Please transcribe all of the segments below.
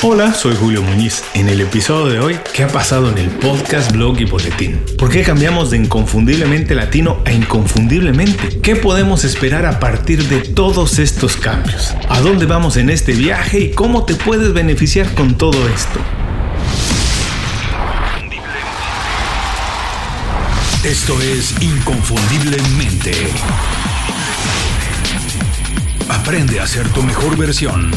Hola, soy Julio Muñiz. En el episodio de hoy, ¿qué ha pasado en el podcast, blog y boletín? ¿Por qué cambiamos de inconfundiblemente latino a inconfundiblemente? ¿Qué podemos esperar a partir de todos estos cambios? ¿A dónde vamos en este viaje y cómo te puedes beneficiar con todo esto? Esto es Inconfundiblemente. Aprende a ser tu mejor versión.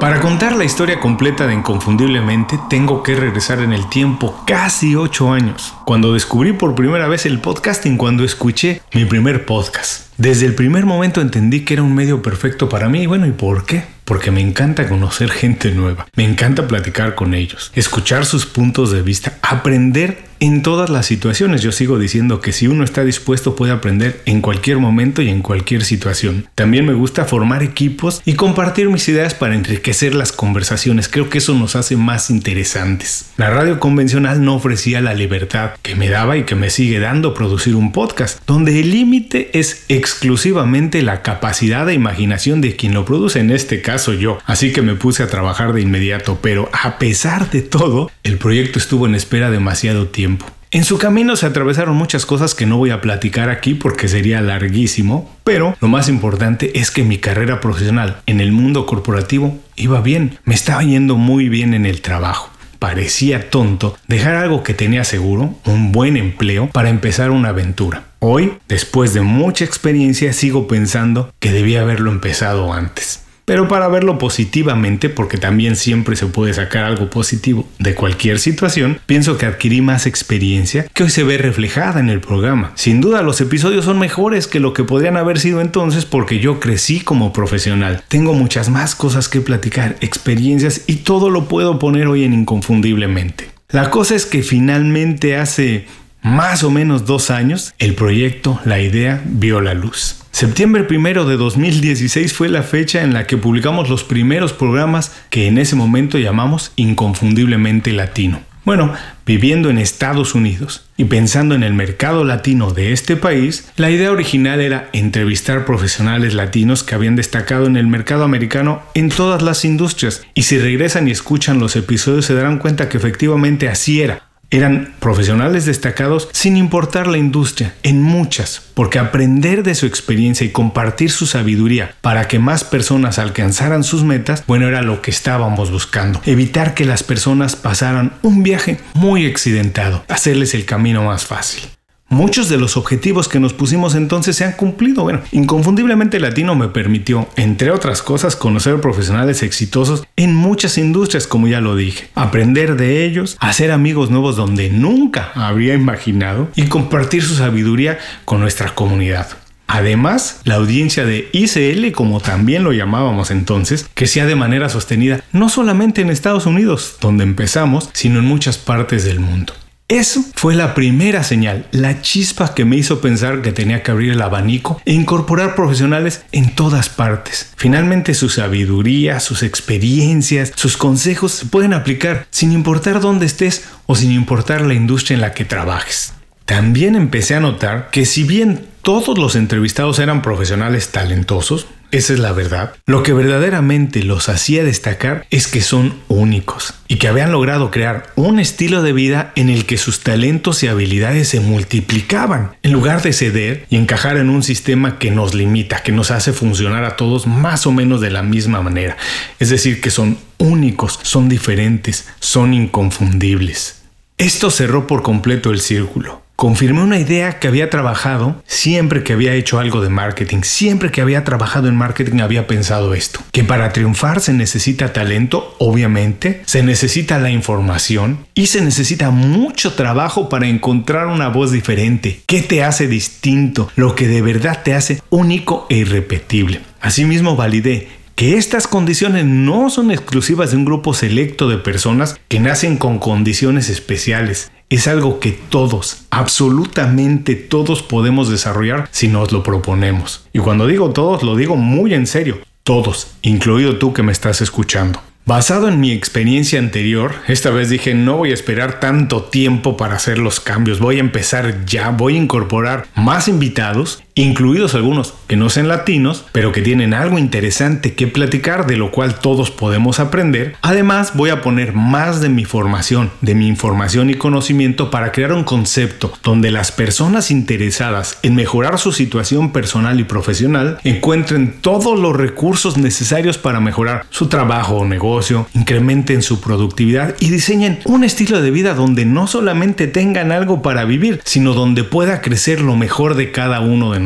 Para contar la historia completa de Inconfundiblemente, tengo que regresar en el tiempo casi 8 años, cuando descubrí por primera vez el podcasting, cuando escuché mi primer podcast. Desde el primer momento entendí que era un medio perfecto para mí, y bueno, ¿y por qué? porque me encanta conocer gente nueva, me encanta platicar con ellos, escuchar sus puntos de vista, aprender en todas las situaciones. Yo sigo diciendo que si uno está dispuesto puede aprender en cualquier momento y en cualquier situación. También me gusta formar equipos y compartir mis ideas para enriquecer las conversaciones. Creo que eso nos hace más interesantes. La radio convencional no ofrecía la libertad que me daba y que me sigue dando producir un podcast, donde el límite es exclusivamente la capacidad de imaginación de quien lo produce, en este caso yo. Así que me puse a trabajar de inmediato, pero a pesar de todo, el proyecto estuvo en espera demasiado tiempo. En su camino se atravesaron muchas cosas que no voy a platicar aquí porque sería larguísimo, pero lo más importante es que mi carrera profesional en el mundo corporativo iba bien, me estaba yendo muy bien en el trabajo. Parecía tonto dejar algo que tenía seguro, un buen empleo, para empezar una aventura. Hoy, después de mucha experiencia, sigo pensando que debía haberlo empezado antes. Pero para verlo positivamente, porque también siempre se puede sacar algo positivo de cualquier situación, pienso que adquirí más experiencia que hoy se ve reflejada en el programa. Sin duda los episodios son mejores que lo que podrían haber sido entonces porque yo crecí como profesional. Tengo muchas más cosas que platicar, experiencias y todo lo puedo poner hoy en inconfundiblemente. La cosa es que finalmente hace más o menos dos años el proyecto, la idea, vio la luz. Septiembre primero de 2016 fue la fecha en la que publicamos los primeros programas que en ese momento llamamos inconfundiblemente latino. Bueno, viviendo en Estados Unidos y pensando en el mercado latino de este país, la idea original era entrevistar profesionales latinos que habían destacado en el mercado americano en todas las industrias. Y si regresan y escuchan los episodios se darán cuenta que efectivamente así era. Eran profesionales destacados sin importar la industria, en muchas, porque aprender de su experiencia y compartir su sabiduría para que más personas alcanzaran sus metas, bueno, era lo que estábamos buscando. Evitar que las personas pasaran un viaje muy accidentado, hacerles el camino más fácil. Muchos de los objetivos que nos pusimos entonces se han cumplido. Bueno, inconfundiblemente Latino me permitió, entre otras cosas, conocer profesionales exitosos en muchas industrias, como ya lo dije, aprender de ellos, hacer amigos nuevos donde nunca habría imaginado y compartir su sabiduría con nuestra comunidad. Además, la audiencia de ICL, como también lo llamábamos entonces, que de manera sostenida no solamente en Estados Unidos, donde empezamos, sino en muchas partes del mundo. Eso fue la primera señal, la chispa que me hizo pensar que tenía que abrir el abanico e incorporar profesionales en todas partes. Finalmente su sabiduría, sus experiencias, sus consejos se pueden aplicar sin importar dónde estés o sin importar la industria en la que trabajes. También empecé a notar que si bien todos los entrevistados eran profesionales talentosos, esa es la verdad. Lo que verdaderamente los hacía destacar es que son únicos y que habían logrado crear un estilo de vida en el que sus talentos y habilidades se multiplicaban, en lugar de ceder y encajar en un sistema que nos limita, que nos hace funcionar a todos más o menos de la misma manera. Es decir, que son únicos, son diferentes, son inconfundibles. Esto cerró por completo el círculo confirmé una idea que había trabajado siempre que había hecho algo de marketing, siempre que había trabajado en marketing había pensado esto, que para triunfar se necesita talento, obviamente, se necesita la información y se necesita mucho trabajo para encontrar una voz diferente, que te hace distinto, lo que de verdad te hace único e irrepetible. Asimismo validé que estas condiciones no son exclusivas de un grupo selecto de personas que nacen con condiciones especiales. Es algo que todos, absolutamente todos podemos desarrollar si nos lo proponemos. Y cuando digo todos, lo digo muy en serio. Todos, incluido tú que me estás escuchando. Basado en mi experiencia anterior, esta vez dije no voy a esperar tanto tiempo para hacer los cambios, voy a empezar ya, voy a incorporar más invitados incluidos algunos que no sean latinos, pero que tienen algo interesante que platicar de lo cual todos podemos aprender. Además, voy a poner más de mi formación, de mi información y conocimiento para crear un concepto donde las personas interesadas en mejorar su situación personal y profesional encuentren todos los recursos necesarios para mejorar su trabajo o negocio, incrementen su productividad y diseñen un estilo de vida donde no solamente tengan algo para vivir, sino donde pueda crecer lo mejor de cada uno de nosotros.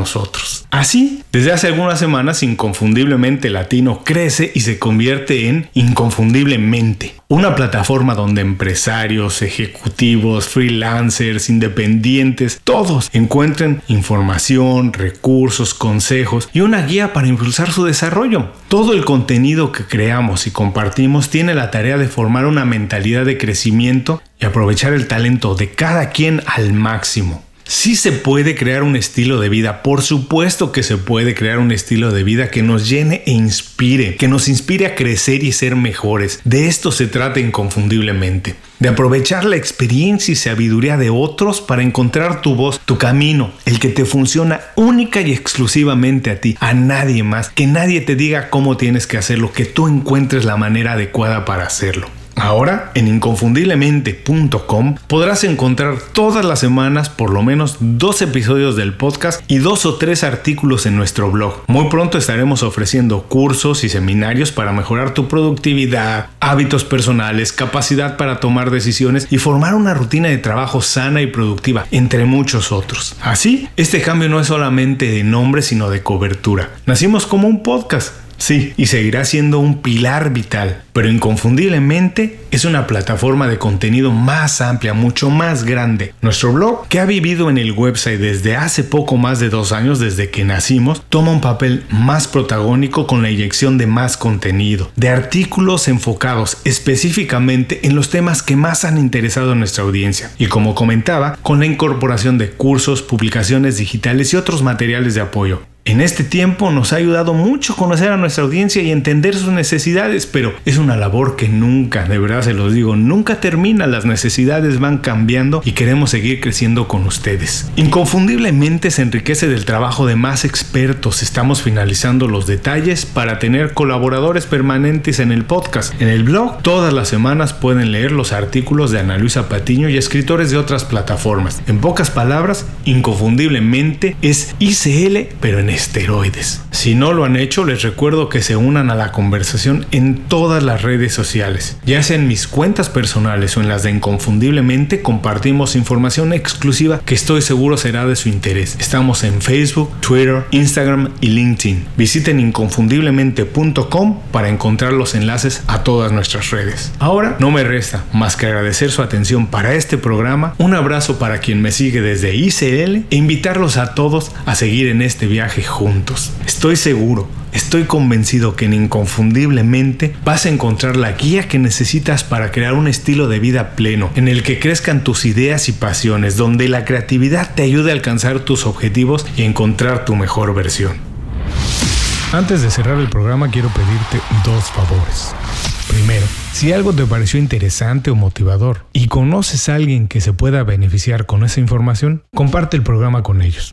Así, desde hace algunas semanas, Inconfundiblemente Latino crece y se convierte en Inconfundiblemente, una plataforma donde empresarios, ejecutivos, freelancers, independientes, todos encuentren información, recursos, consejos y una guía para impulsar su desarrollo. Todo el contenido que creamos y compartimos tiene la tarea de formar una mentalidad de crecimiento y aprovechar el talento de cada quien al máximo. Sí se puede crear un estilo de vida, por supuesto que se puede crear un estilo de vida que nos llene e inspire, que nos inspire a crecer y ser mejores. De esto se trata inconfundiblemente, de aprovechar la experiencia y sabiduría de otros para encontrar tu voz, tu camino, el que te funciona única y exclusivamente a ti, a nadie más, que nadie te diga cómo tienes que hacerlo, que tú encuentres la manera adecuada para hacerlo. Ahora, en inconfundiblemente.com podrás encontrar todas las semanas por lo menos dos episodios del podcast y dos o tres artículos en nuestro blog. Muy pronto estaremos ofreciendo cursos y seminarios para mejorar tu productividad, hábitos personales, capacidad para tomar decisiones y formar una rutina de trabajo sana y productiva, entre muchos otros. Así, este cambio no es solamente de nombre, sino de cobertura. Nacimos como un podcast Sí, y seguirá siendo un pilar vital, pero inconfundiblemente es una plataforma de contenido más amplia, mucho más grande. Nuestro blog, que ha vivido en el website desde hace poco más de dos años desde que nacimos, toma un papel más protagónico con la inyección de más contenido, de artículos enfocados específicamente en los temas que más han interesado a nuestra audiencia. Y como comentaba, con la incorporación de cursos, publicaciones digitales y otros materiales de apoyo. En este tiempo nos ha ayudado mucho conocer a nuestra audiencia y entender sus necesidades, pero es una labor que nunca, de verdad se los digo, nunca termina. Las necesidades van cambiando y queremos seguir creciendo con ustedes. Inconfundiblemente se enriquece del trabajo de más expertos. Estamos finalizando los detalles para tener colaboradores permanentes en el podcast. En el blog, todas las semanas pueden leer los artículos de Ana Luisa Patiño y escritores de otras plataformas. En pocas palabras, inconfundiblemente es ICL, pero en esteroides. Si no lo han hecho, les recuerdo que se unan a la conversación en todas las redes sociales. Ya sea en mis cuentas personales o en las de Inconfundiblemente, compartimos información exclusiva que estoy seguro será de su interés. Estamos en Facebook, Twitter, Instagram y LinkedIn. Visiten inconfundiblemente.com para encontrar los enlaces a todas nuestras redes. Ahora no me resta más que agradecer su atención para este programa, un abrazo para quien me sigue desde ICL e invitarlos a todos a seguir en este viaje juntos. Estoy seguro, estoy convencido que en Inconfundiblemente vas a encontrar la guía que necesitas para crear un estilo de vida pleno, en el que crezcan tus ideas y pasiones, donde la creatividad te ayude a alcanzar tus objetivos y encontrar tu mejor versión. Antes de cerrar el programa quiero pedirte dos favores. Primero, si algo te pareció interesante o motivador y conoces a alguien que se pueda beneficiar con esa información, comparte el programa con ellos.